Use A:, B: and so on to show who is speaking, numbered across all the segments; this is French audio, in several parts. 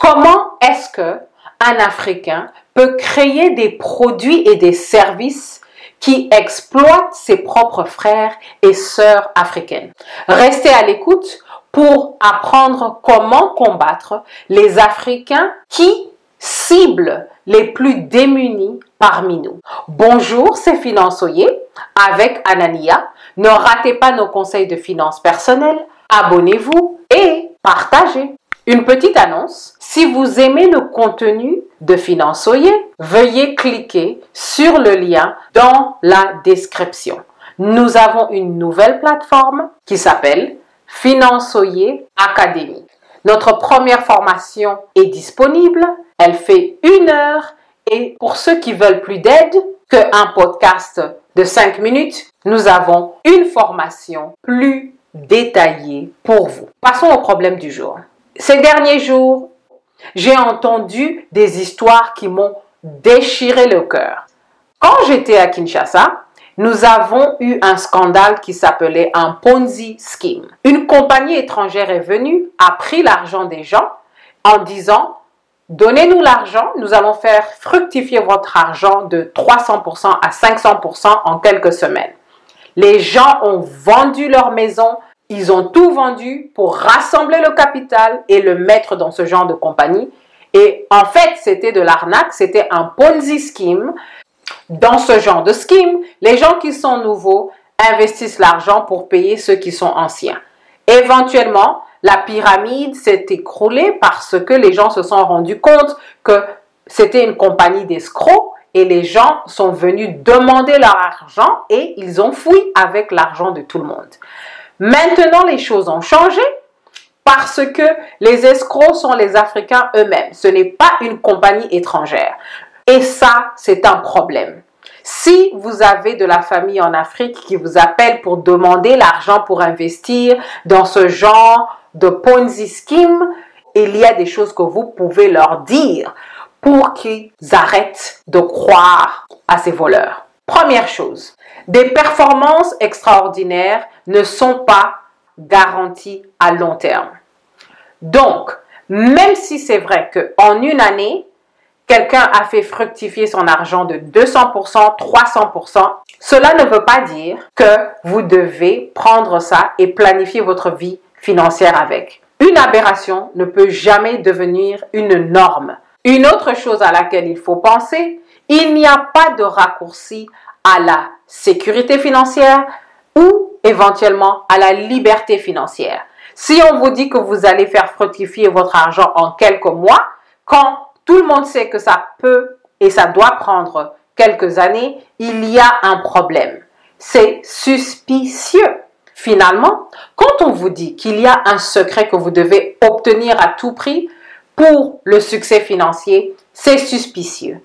A: Comment est-ce que un Africain peut créer des produits et des services qui exploitent ses propres frères et sœurs africaines? Restez à l'écoute pour apprendre comment combattre les Africains qui ciblent les plus démunis parmi nous. Bonjour, c'est Finançoyer avec Anania. Ne ratez pas nos conseils de finances personnelles. Abonnez-vous et partagez. Une petite annonce. Si vous aimez le contenu de Finançoyer, veuillez cliquer sur le lien dans la description. Nous avons une nouvelle plateforme qui s'appelle Finançoyer Academy. Notre première formation est disponible. Elle fait une heure et pour ceux qui veulent plus d'aide qu'un podcast de 5 minutes, nous avons une formation plus détaillée pour vous. Passons au problème du jour. Ces derniers jours, j'ai entendu des histoires qui m'ont déchiré le cœur. Quand j'étais à Kinshasa, nous avons eu un scandale qui s'appelait un Ponzi scheme. Une compagnie étrangère est venue, a pris l'argent des gens en disant Donnez-nous l'argent, nous allons faire fructifier votre argent de 300% à 500% en quelques semaines. Les gens ont vendu leur maison, ils ont tout vendu pour rassembler le capital et le mettre dans ce genre de compagnie. Et en fait, c'était de l'arnaque, c'était un Ponzi scheme. Dans ce genre de scheme, les gens qui sont nouveaux investissent l'argent pour payer ceux qui sont anciens. Éventuellement, la pyramide s'est écroulée parce que les gens se sont rendus compte que c'était une compagnie d'escrocs et les gens sont venus demander leur argent et ils ont fui avec l'argent de tout le monde. Maintenant, les choses ont changé parce que les escrocs sont les Africains eux-mêmes. Ce n'est pas une compagnie étrangère. Et ça, c'est un problème. Si vous avez de la famille en Afrique qui vous appelle pour demander l'argent pour investir dans ce genre de Ponzi scheme, il y a des choses que vous pouvez leur dire pour qu'ils arrêtent de croire à ces voleurs. Première chose, des performances extraordinaires ne sont pas garanties à long terme. Donc, même si c'est vrai qu'en une année, quelqu'un a fait fructifier son argent de 200%, 300%, cela ne veut pas dire que vous devez prendre ça et planifier votre vie financière avec. Une aberration ne peut jamais devenir une norme. Une autre chose à laquelle il faut penser, il n'y a pas de raccourci à la sécurité financière ou éventuellement à la liberté financière. Si on vous dit que vous allez faire fructifier votre argent en quelques mois, quand tout le monde sait que ça peut et ça doit prendre quelques années, il y a un problème. C'est suspicieux. Finalement, quand on vous dit qu'il y a un secret que vous devez obtenir à tout prix pour le succès financier, c'est suspicieux.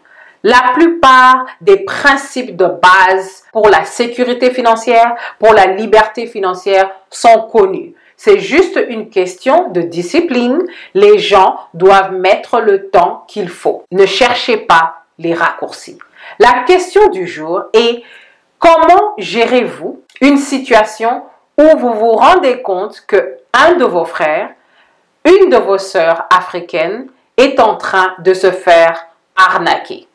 A: La plupart des principes de base pour la sécurité financière, pour la liberté financière sont connus. C'est juste une question de discipline. Les gens doivent mettre le temps qu'il faut. Ne cherchez pas les raccourcis. La question du jour est comment gérez-vous une situation où vous vous rendez compte que un de vos frères, une de vos sœurs africaines est en train de se faire arnaquer?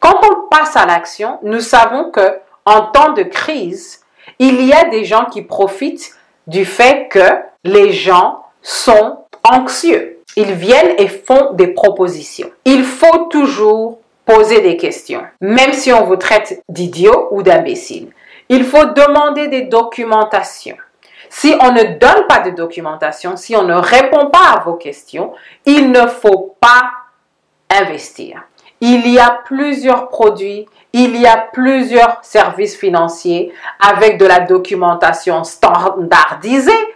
A: Quand on passe à l'action, nous savons que en temps de crise, il y a des gens qui profitent du fait que les gens sont anxieux. Ils viennent et font des propositions. Il faut toujours poser des questions, même si on vous traite d'idiot ou d'imbécile. Il faut demander des documentations. Si on ne donne pas de documentation, si on ne répond pas à vos questions, il ne faut pas investir. Il y a plusieurs produits, il y a plusieurs services financiers avec de la documentation standardisée,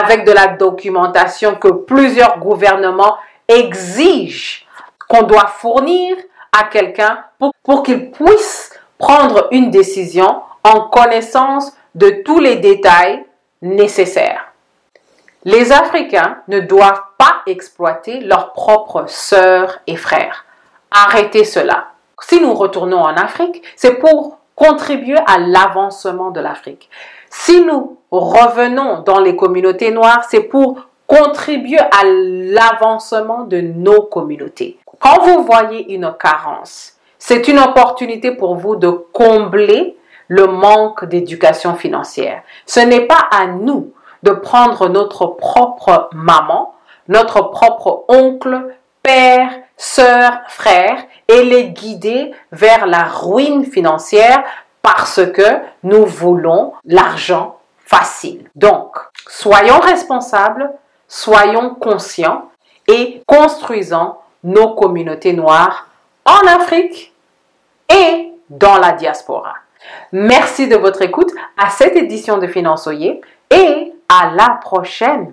A: avec de la documentation que plusieurs gouvernements exigent qu'on doit fournir à quelqu'un pour, pour qu'il puisse prendre une décision en connaissance de tous les détails nécessaires. Les Africains ne doivent pas exploiter leurs propres sœurs et frères. Arrêtez cela. Si nous retournons en Afrique, c'est pour contribuer à l'avancement de l'Afrique. Si nous revenons dans les communautés noires, c'est pour contribuent à l'avancement de nos communautés. Quand vous voyez une carence, c'est une opportunité pour vous de combler le manque d'éducation financière. Ce n'est pas à nous de prendre notre propre maman, notre propre oncle, père, sœur, frère et les guider vers la ruine financière parce que nous voulons l'argent facile. Donc, soyons responsables, soyons conscients et construisons nos communautés noires en Afrique et dans la diaspora. Merci de votre écoute à cette édition de Finançoyer et à la prochaine.